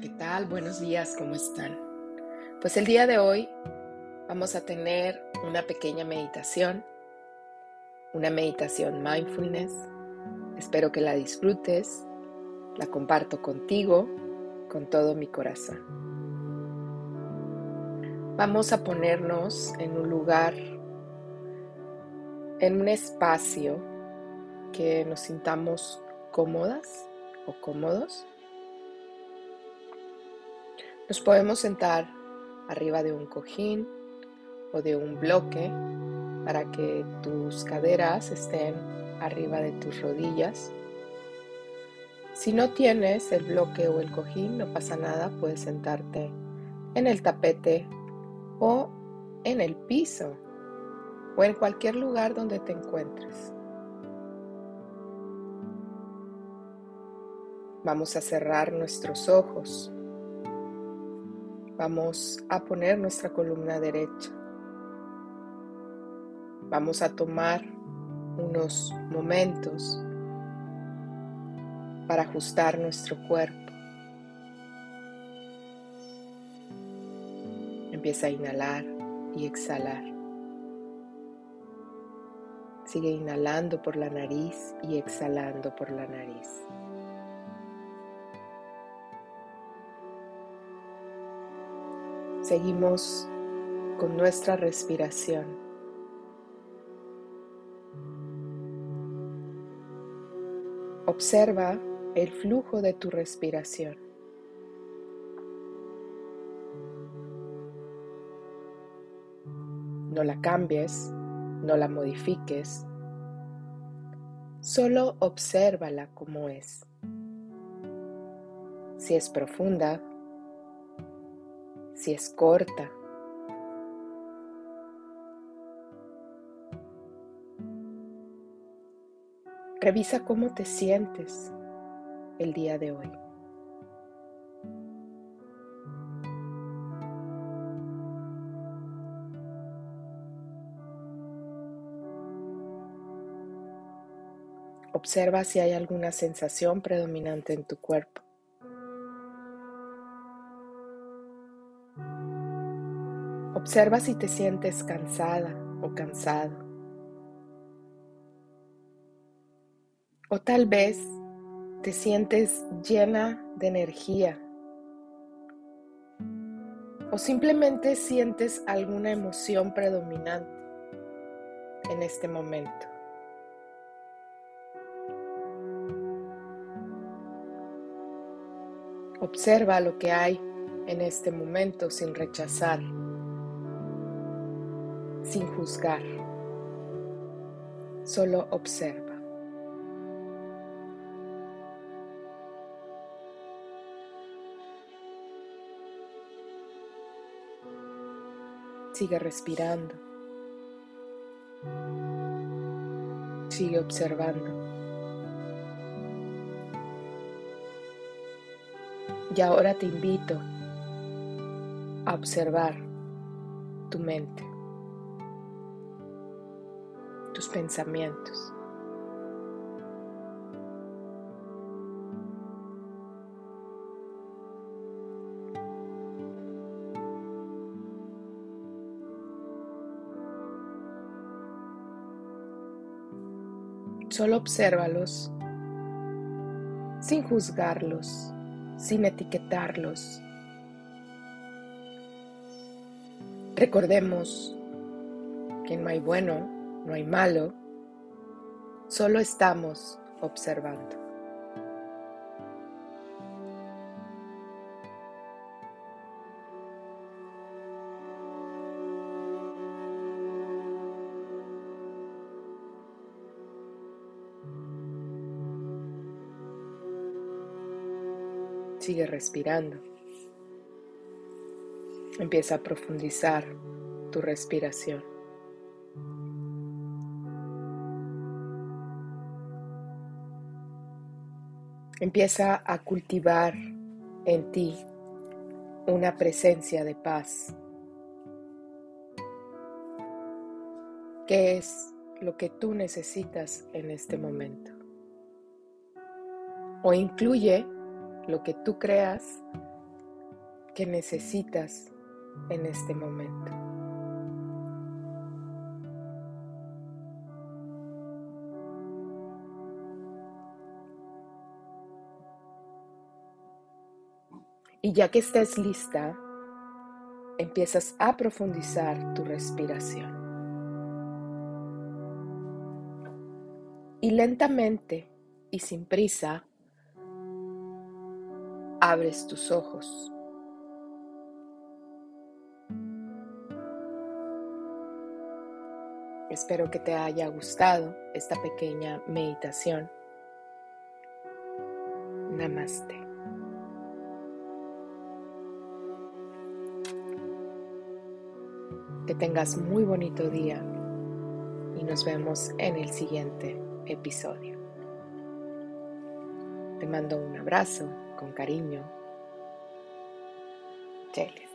¿qué tal? Buenos días, ¿cómo están? Pues el día de hoy vamos a tener una pequeña meditación, una meditación mindfulness. Espero que la disfrutes, la comparto contigo con todo mi corazón. Vamos a ponernos en un lugar, en un espacio que nos sintamos cómodas o cómodos. Nos podemos sentar arriba de un cojín o de un bloque para que tus caderas estén arriba de tus rodillas. Si no tienes el bloque o el cojín, no pasa nada, puedes sentarte en el tapete o en el piso o en cualquier lugar donde te encuentres. Vamos a cerrar nuestros ojos Vamos a poner nuestra columna derecha. Vamos a tomar unos momentos para ajustar nuestro cuerpo. Empieza a inhalar y exhalar. Sigue inhalando por la nariz y exhalando por la nariz. Seguimos con nuestra respiración. Observa el flujo de tu respiración. No la cambies, no la modifiques, solo obsérvala como es. Si es profunda, si es corta. Revisa cómo te sientes el día de hoy. Observa si hay alguna sensación predominante en tu cuerpo. Observa si te sientes cansada o cansado. O tal vez te sientes llena de energía. O simplemente sientes alguna emoción predominante en este momento. Observa lo que hay en este momento sin rechazar sin juzgar. Solo observa. Sigue respirando. Sigue observando. Y ahora te invito a observar tu mente tus pensamientos. Solo obsérvalos sin juzgarlos, sin etiquetarlos. Recordemos que no hay bueno no hay malo, solo estamos observando. Sigue respirando. Empieza a profundizar tu respiración. Empieza a cultivar en ti una presencia de paz. ¿Qué es lo que tú necesitas en este momento? O incluye lo que tú creas que necesitas en este momento. Y ya que estés lista, empiezas a profundizar tu respiración. Y lentamente y sin prisa, abres tus ojos. Espero que te haya gustado esta pequeña meditación. Namaste. Que tengas muy bonito día y nos vemos en el siguiente episodio. Te mando un abrazo con cariño. Cheles.